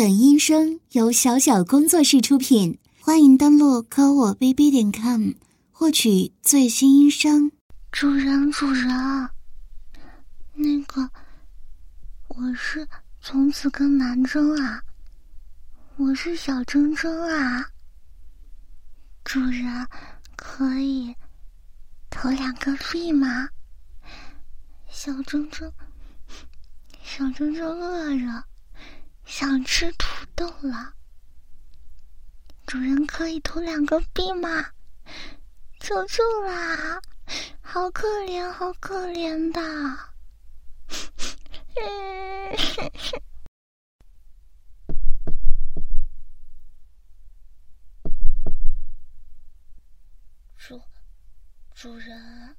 本音声由小小工作室出品，欢迎登录科我 bb 点 com 获取最新音声。主人，主人，那个，我是从此跟南征啊，我是小铮铮啊。主人，可以投两个币吗？小铮铮，小铮铮饿着。想吃土豆了，主人可以投两个币吗？求求啦！好可怜，好可怜的。主，主人，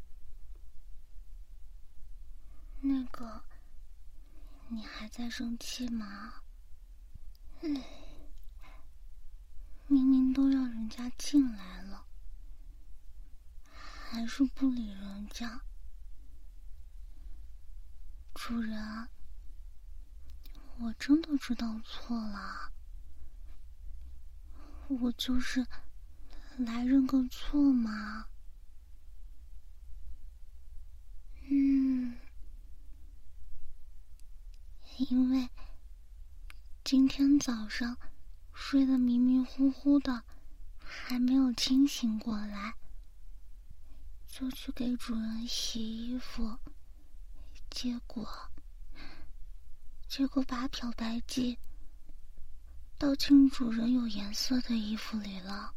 那个，你还在生气吗？明明都让人家进来了，还是不理人家。主人，我真的知道错了，我就是来认个错嘛。嗯，因为。今天早上睡得迷迷糊糊的，还没有清醒过来，就去给主人洗衣服，结果结果把漂白剂倒进主人有颜色的衣服里了。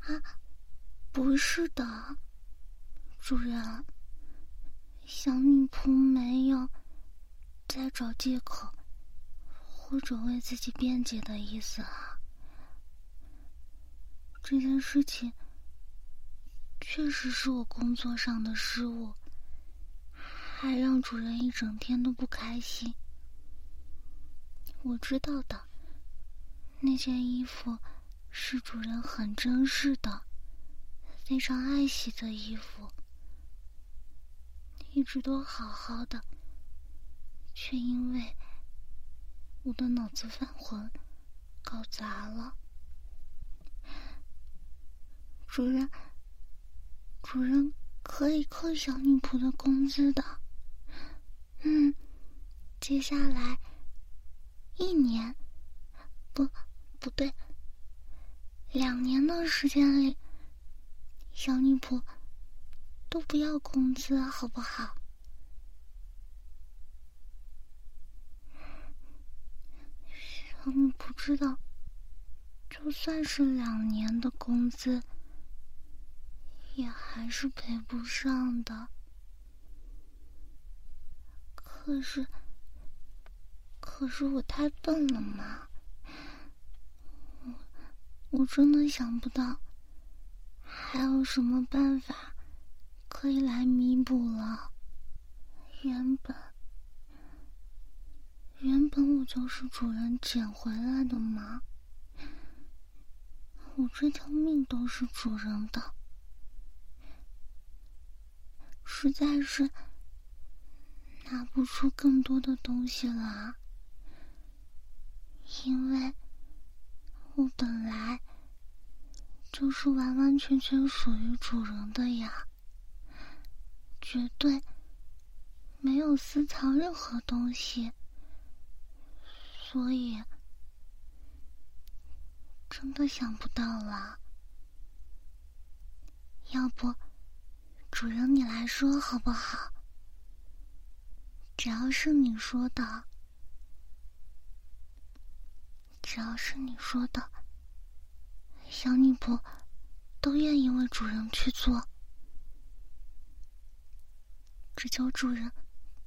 啊，不是的，主人，小女仆没有在找借口。或者为自己辩解的意思啊！这件事情确实是我工作上的失误，还让主人一整天都不开心。我知道的，那件衣服是主人很珍视的、非常爱惜的衣服，一直都好好的，却因为……我的脑子犯浑，搞砸了。主人，主人可以扣小女仆的工资的。嗯，接下来一年，不，不对，两年的时间里，小女仆都不要工资，好不好？你不知道，就算是两年的工资，也还是赔不上的。可是，可是我太笨了嘛！我我真的想不到，还有什么办法可以来弥补了。原本。原本我就是主人捡回来的嘛，我这条命都是主人的，实在是拿不出更多的东西了，因为我本来就是完完全全属于主人的呀，绝对没有私藏任何东西。所以，真的想不到了。要不，主人你来说好不好？只要是你说的，只要是你说的，小女仆都愿意为主人去做。只求主人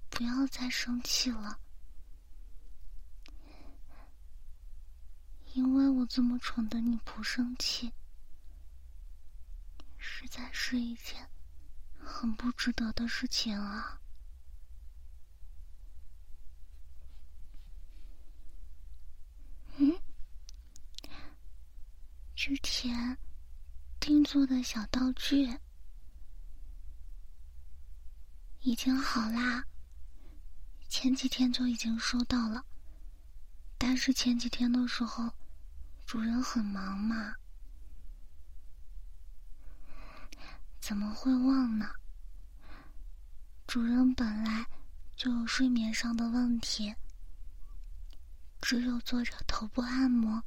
不要再生气了。因为我这么宠的你不生气，实在是一件很不值得的事情啊。嗯，之前定做的小道具已经好啦，前几天就已经收到了。但是前几天的时候，主人很忙嘛，怎么会忘呢？主人本来就有睡眠上的问题，只有做着头部按摩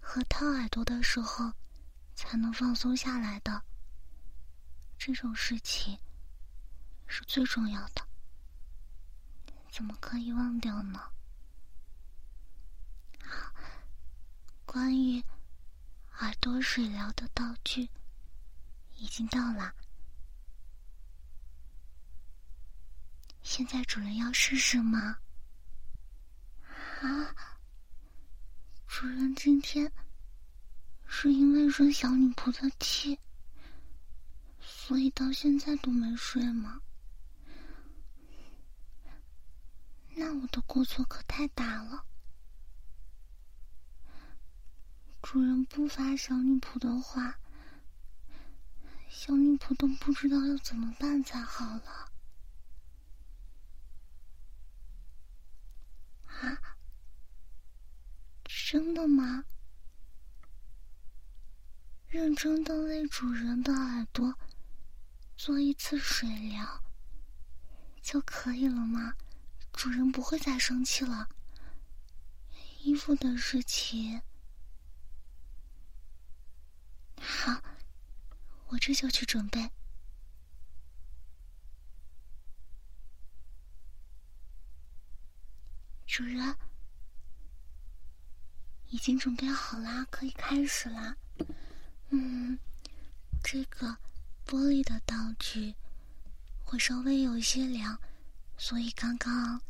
和掏耳朵的时候，才能放松下来的。这种事情是最重要的，怎么可以忘掉呢？关于耳朵水疗的道具已经到了，现在主人要试试吗？啊，主人今天是因为生小女仆的气。所以到现在都没睡吗？那我的过错可太大了。主人不发小女仆的话，小女仆都不知道要怎么办才好了。啊？真的吗？认真的为主人的耳朵。做一次水疗就可以了吗？主人不会再生气了。衣服的事情，好，我这就去准备。主人，已经准备好啦，可以开始啦。嗯，这个。玻璃的道具会稍微有一些凉，所以刚刚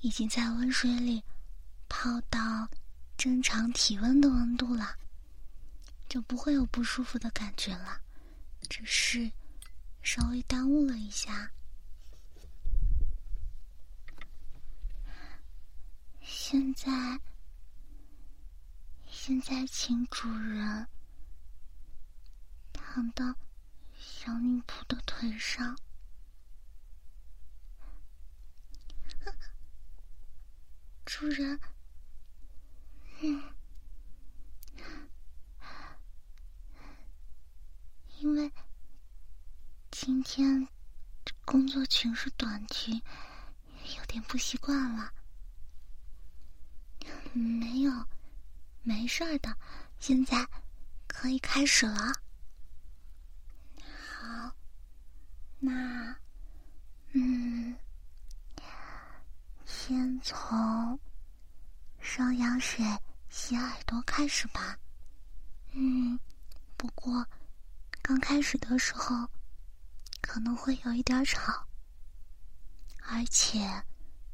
已经在温水里泡到正常体温的温度了，就不会有不舒服的感觉了，只是稍微耽误了一下。现在，现在请主人躺到。小女仆的腿上，主人，嗯，因为今天工作群是短裙，有点不习惯了。没有，没事的，现在可以开始了。好，那，嗯，先从双氧水洗耳朵开始吧。嗯，不过刚开始的时候可能会有一点吵，而且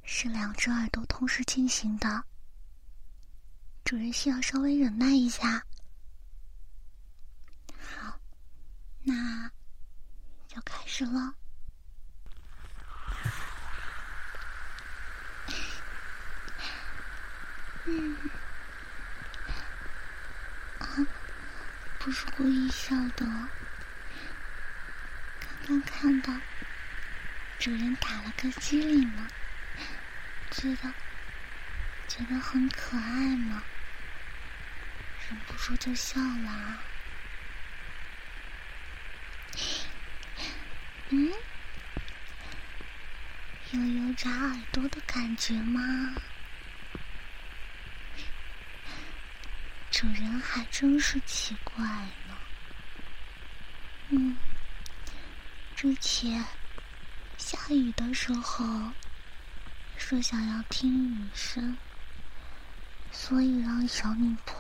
是两只耳朵同时进行的，主人需要稍微忍耐一下。好，那。就开始了，嗯，啊，不是故意笑的，刚看到主人打了个机灵嘛，觉得觉得很可爱嘛，忍不住就笑了。嗯，有油炸耳朵的感觉吗？主人还真是奇怪呢。嗯，之前下雨的时候说想要听雨声，所以让小女仆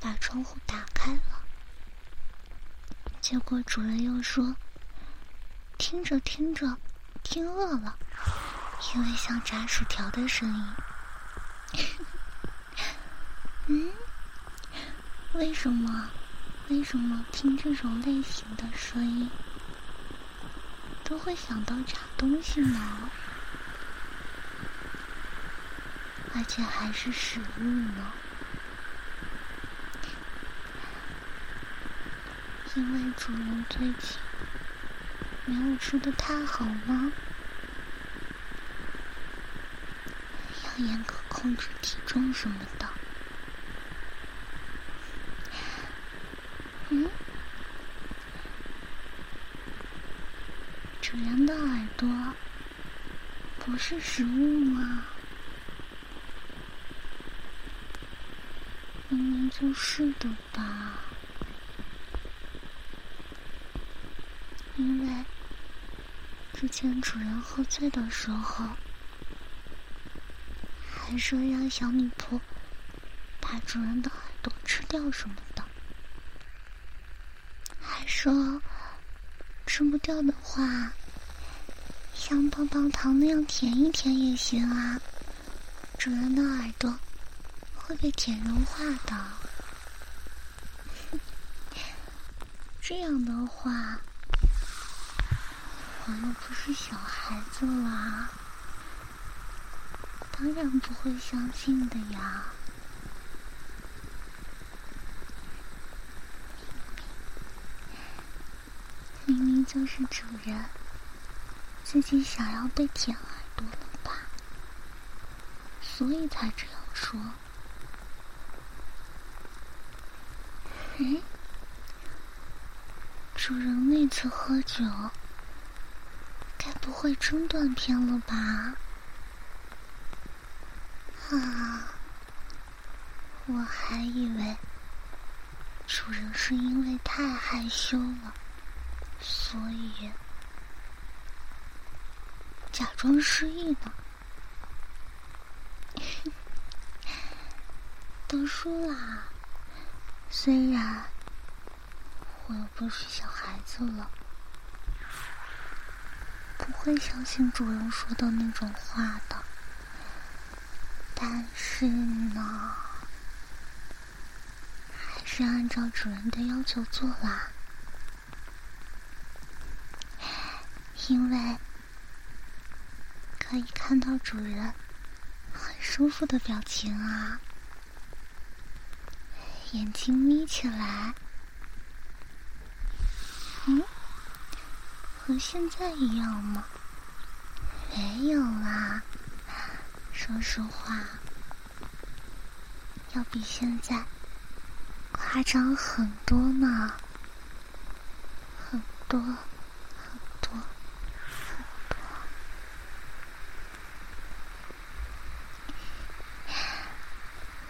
把窗户打开了，结果主人又说。听着听着，听饿了，因为像炸薯条的声音。嗯，为什么？为什么听这种类型的声音都会想到炸东西呢？而且还是食物呢？因为主人最近。没有吃的太好了，要严格控制体重什么的。嗯，主人的耳朵不是食物吗？明明就是的吧。因为之前主人喝醉的时候，还说让小女仆把主人的耳朵吃掉什么的。还说吃不掉的话，像棒棒糖那样舔一舔也行啊。主人的耳朵会被舔融化的。这样的话，我又不是小孩子啦，当然不会相信的呀。明明就是主人自己想要被舔耳朵了吧，所以才这样说。哎，主人那次喝酒，该不会真断片了吧？啊，我还以为主人是因为太害羞了。所以，假装失忆呢。都说啦。虽然我又不是小孩子了，不会相信主人说的那种话的。但是呢，还是按照主人的要求做啦。因为可以看到主人很舒服的表情啊，眼睛眯起来，嗯，和现在一样吗？没有啦，说实话，要比现在夸张很多呢，很多。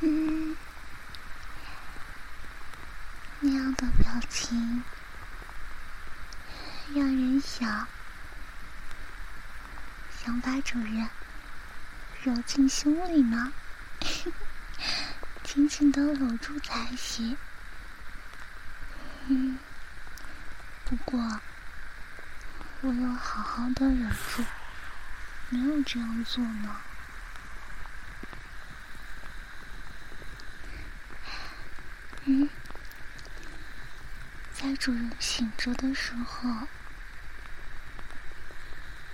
嗯，那样的表情让人想想把主人揉进胸里呢，紧紧的搂住才行。嗯，不过我要好好的忍住，没有这样做呢。嗯，在主人醒着的时候，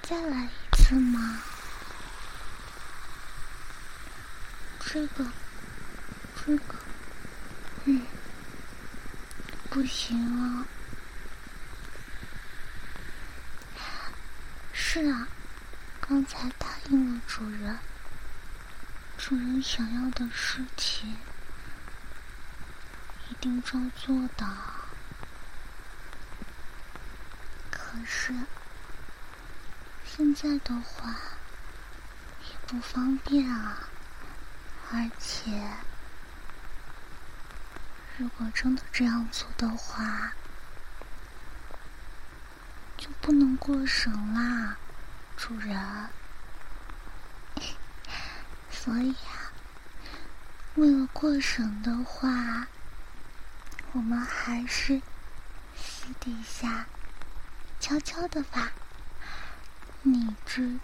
再来一次吗？这个，这个，嗯，不行啊。是啊，刚才答应了主人，主人想要的事情。一定照做的，可可是现在的话也不方便啊，而且如果真的这样做的话，就不能过审啦，主人。所以啊，为了过审的话。我们还是私底下悄悄的吧，你知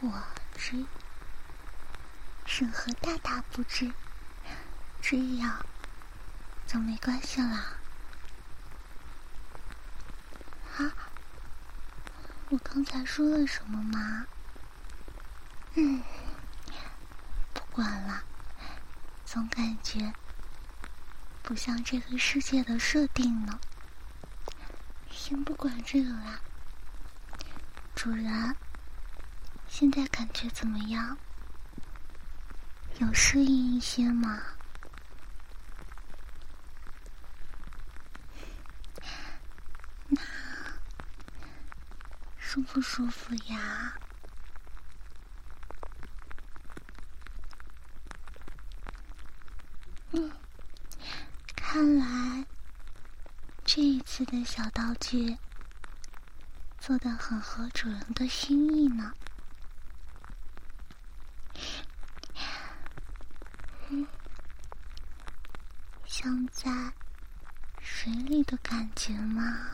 我知，审核大大不知，这样就没关系啦。啊，我刚才说了什么吗？嗯，不管了，总感觉。不像这个世界的设定呢。先不管这个了。主人现在感觉怎么样？有适应一些吗？那舒不舒服呀？嗯看来这一次的小道具做的很合主人的心意呢，像在水里的感觉吗？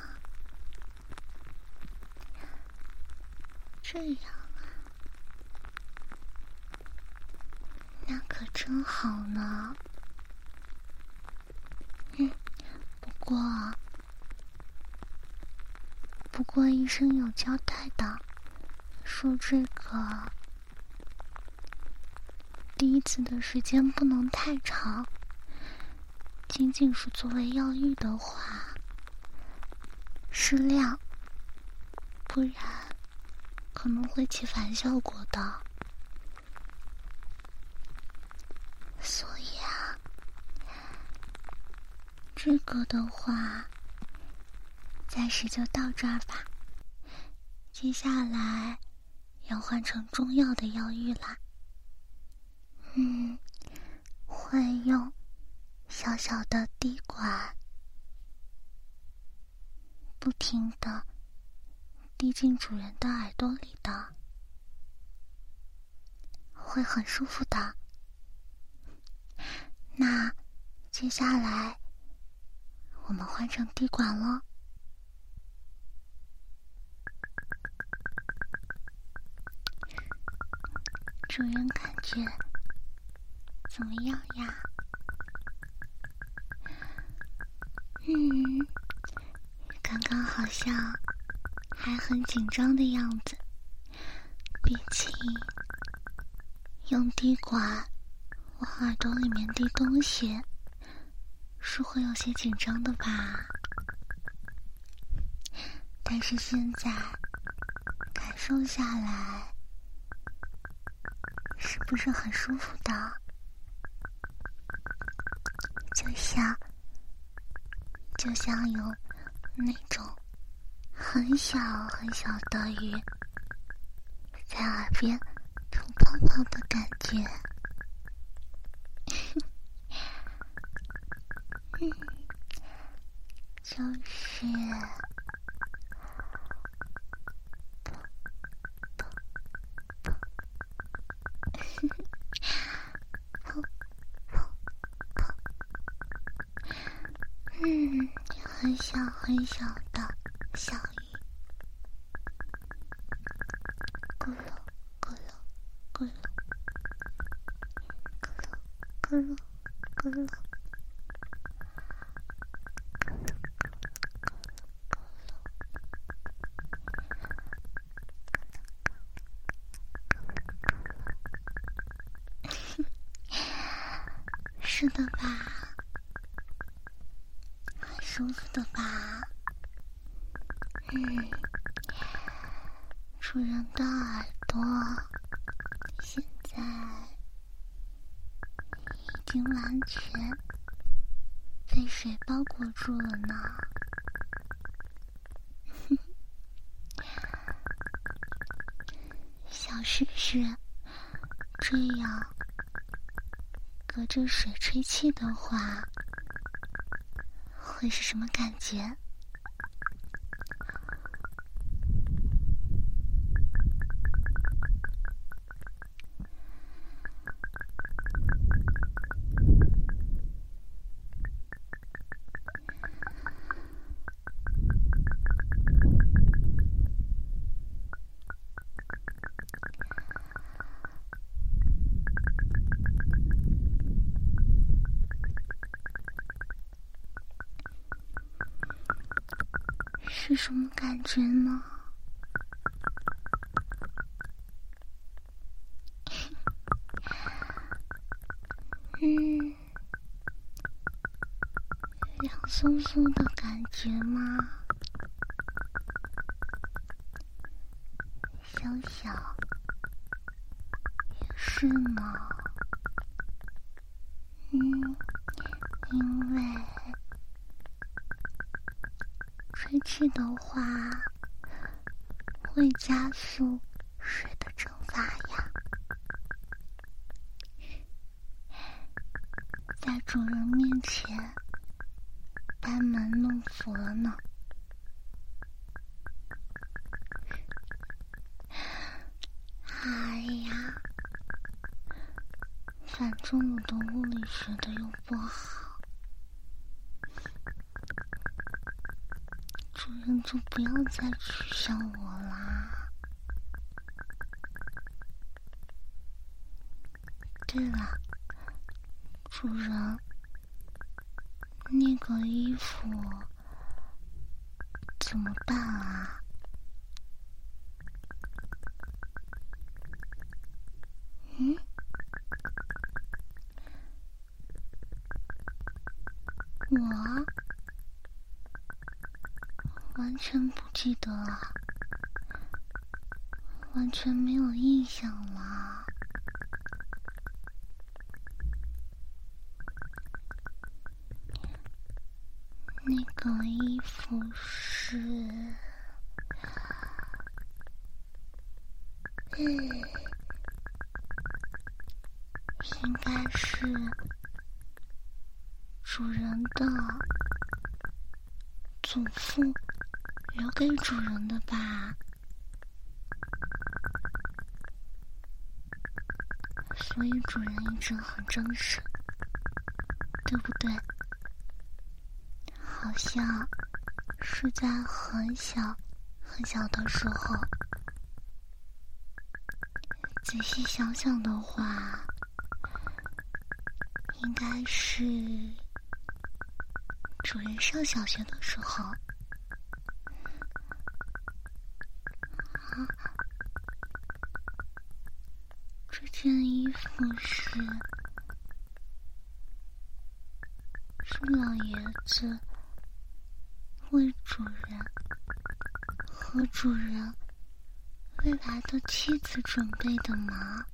这样啊，那可真好呢。嗯，不过。不过医生有交代的说这个第一次的时间不能太长仅仅是作为药浴的话适量不然可能会起反效果的。所以啊这个的话暂时就到这儿吧。接下来要换成中药的药浴啦嗯会用小小的滴管不停的滴进主人的耳朵里的会很舒服的。那接下来我们换成滴管了有人感觉怎么样呀？嗯刚刚好像还很紧张的样子毕竟用滴管往耳朵里面滴东西是会有些紧张的吧？但是现在感受下来不是很舒服的？就像，就像有那种很小很小的鱼在耳边吐泡泡的感觉。嗯，就是。很小的小鱼，咕噜咕噜咕噜咕噜咕噜咕噜。是的吧。舒服的吧。嗯主人的耳朵现在已经完全被水包裹住了呢。小诗诗这样隔着水吹气的话会是什么感觉？是什么感觉呢？嗯，凉飕飕的感觉吗？小小，也是呢。话会加速水的蒸发呀。在主人面前班门弄斧了呢。哎呀，反正我的物理学的又不好，主人就不要再取笑我啦。对了。主人，那个衣服怎么办啊？嗯？我真不记得了，完全没有印象了。那个衣服是，嗯，应该是主人的祖父留给主人的吧，所以主人一直很珍视，对不对？好像是在很小很小的时候，仔细想想的话，应该是主人上小学的时候。衣服是是老爷子。为主人和主人未来的妻子准备的吗？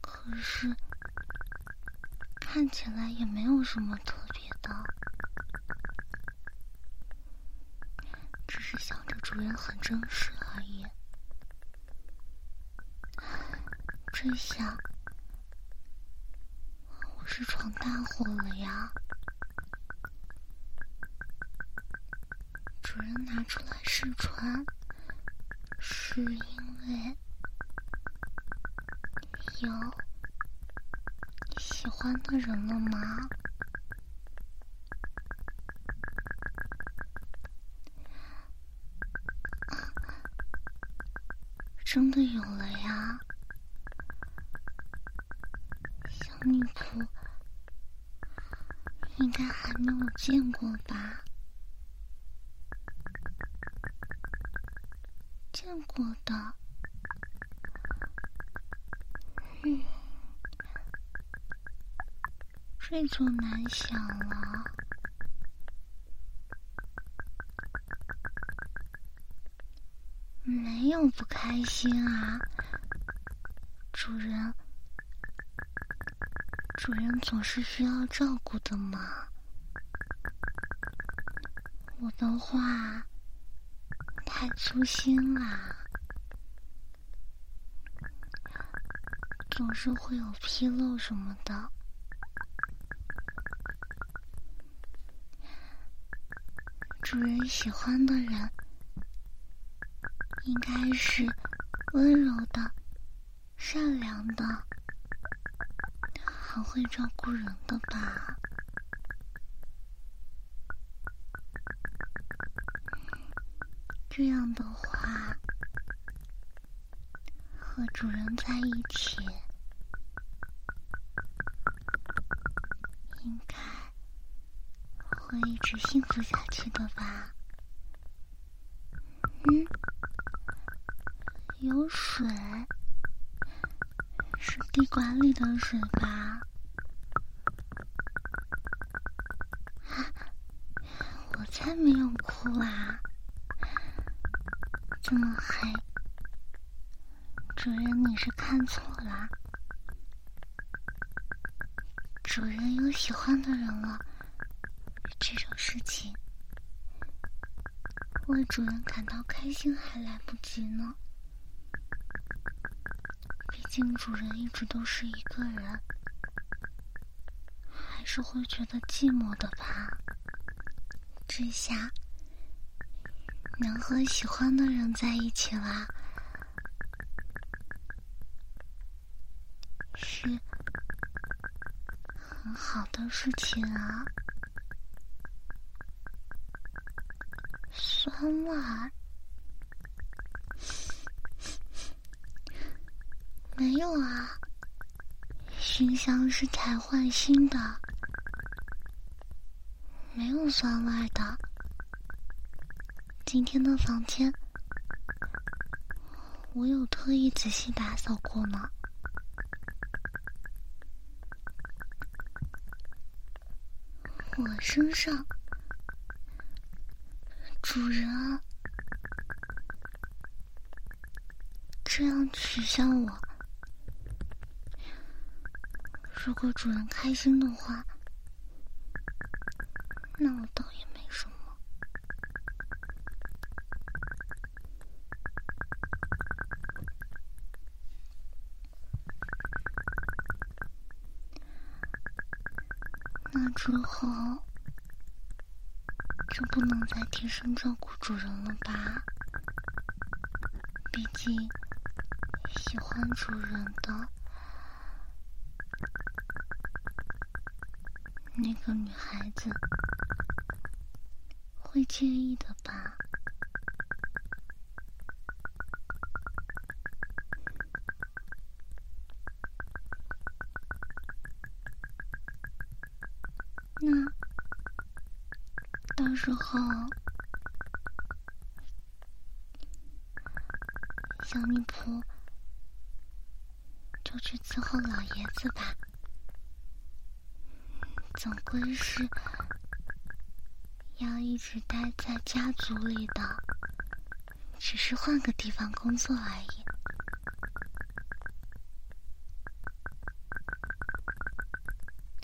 可是看起来也没有什么特别的，只是想着主人很真实而已。这下我是闯大祸了呀！主人拿出来试穿，是因为有喜欢的人了吗？真的有了呀！小女仆应该还没有见过吧？见过的，嗯，这就难想了。没有不开心啊，主人。主人总是需要照顾的嘛。我的话太粗心啦，总是会有纰漏什么的。主人喜欢的人应该是温柔的、善良的。很会照顾人的吧？这样的话，和主人在一起，应该会一直幸福下去的吧？嗯，有水。是地管里的水吧？我才没有哭啊！这么黑，主人，你是看错了。主人有喜欢的人了，这种事情为主人感到开心还来不及呢。新主人一直都是一个人，还是会觉得寂寞的吧。这下能和喜欢的人在一起啦。是很好的事情啊，酸辣？没有啊，熏香是才换新的，没有酸味的。今天的房间我有特意仔细打扫过呢。我身上，主人这样取笑我，如果主人开心的话，那我倒也没什么。那之后就不能再贴身照顾主人了吧？毕竟喜欢主人的那个女孩子会介意的吧？那到时候，小女仆就去伺候老爷子吧。总归是要一直待在家族里的，只是换个地方工作而已。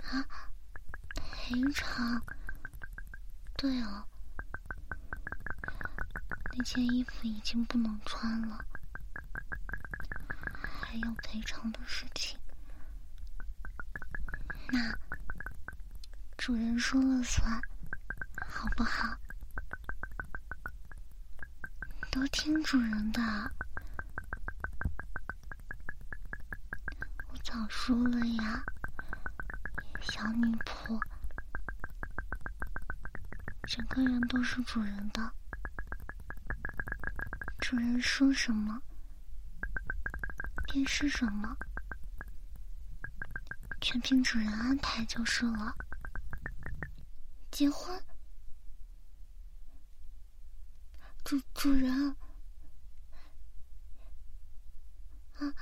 啊？赔偿？对哦，那件衣服已经不能穿了，还有赔偿的事情。那主人说了算，好不好？都听主人的。我早说了呀，小女仆。整个人都是主人的，主人说什么便是什么，全凭主人安排就是了。结婚，主主人啊，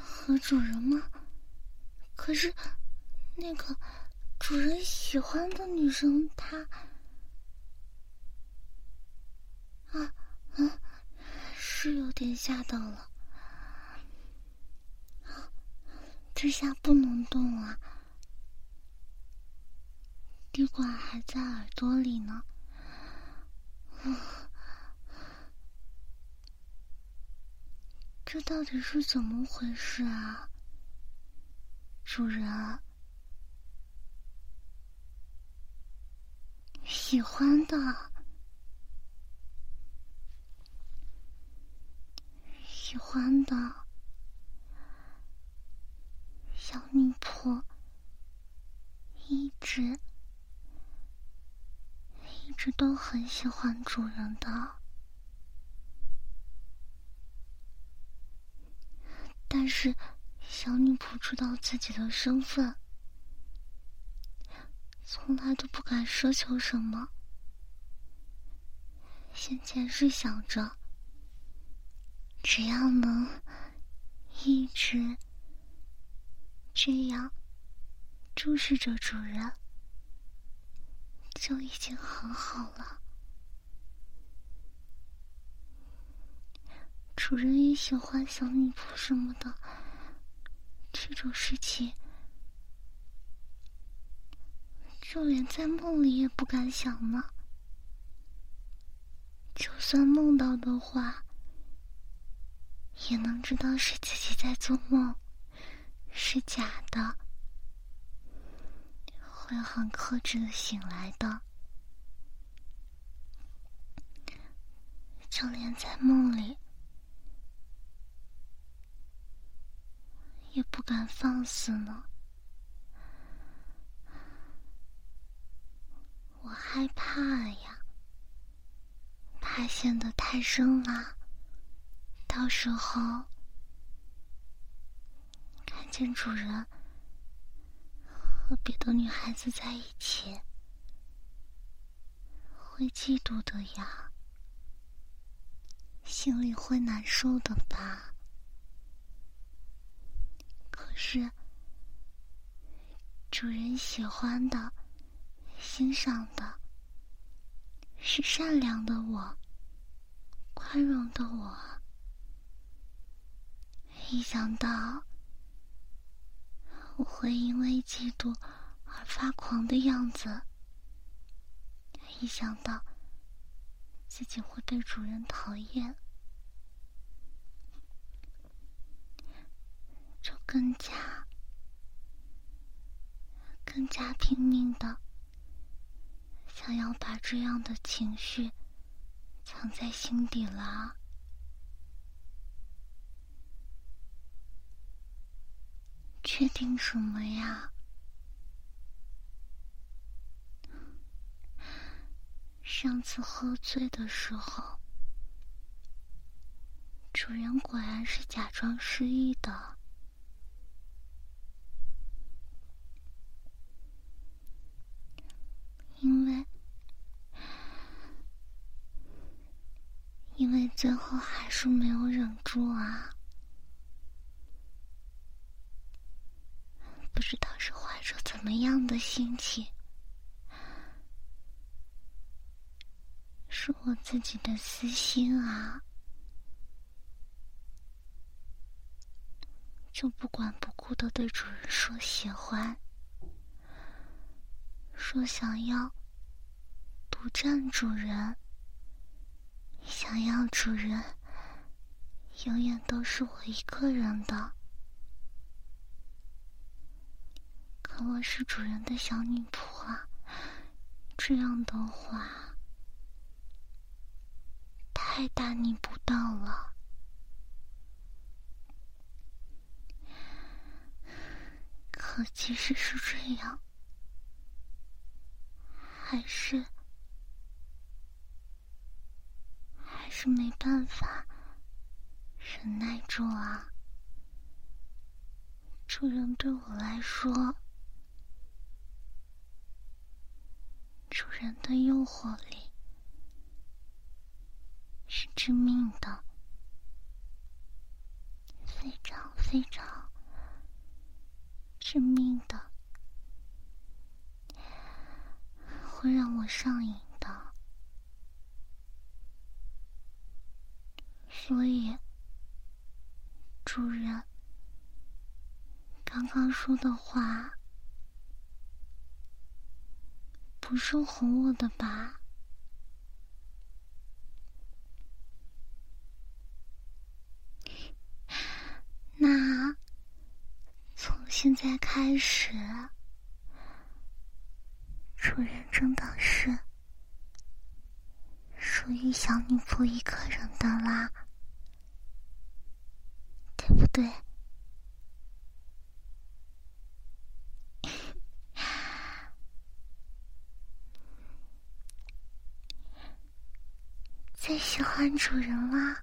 和主人吗？可是那个。主人喜欢的女生，她啊啊，是有点吓到了。这下不能动了，滴管还在耳朵里呢。这到底是怎么回事啊，主人？喜欢的，喜欢的，小女仆一直都很喜欢主人的，但是小女仆知道自己的身份。从来都不敢奢求什么，现在是想着，只要能一直这样注视着主人，就已经很好了。主人也喜欢小女仆什么的，这种事情，就连在梦里也不敢想呢。就算梦到的话，也能知道是自己在做梦，是假的，会很克制的醒来的。就连在梦里，也不敢放肆呢。我害怕呀，怕陷得太深了，到时候看见主人和别的女孩子在一起，会嫉妒的呀。心里会难受的吧？可是，主人喜欢的、欣赏的，是善良的我、宽容的我。一想到我会因为嫉妒而发狂的样子，一想到……自己会被主人讨厌，就更加、更加拼命的想要把这样的情绪藏在心底了。确定什么呀？上次喝醉的时候，主人果然是假装失忆的，因为因为最后还是没有忍住啊，不知道是怀着怎么样的心情。是我自己的私心啊，就不管不顾的对主人说喜欢，说想要独占主人，想要主人永远都是我一个人的。我是主人的小女仆啊，这样的话。太大逆不道了，可即使是这样，还是还是没办法忍耐住啊！主人对我来说，主人的诱惑力。是致命的，非常非常致命的，会让我上瘾的。所以，主人刚刚说的话，不是哄我的吧？那从现在开始，主人真的是属于小女仆一个人的啦，对不对？最喜欢主人啦！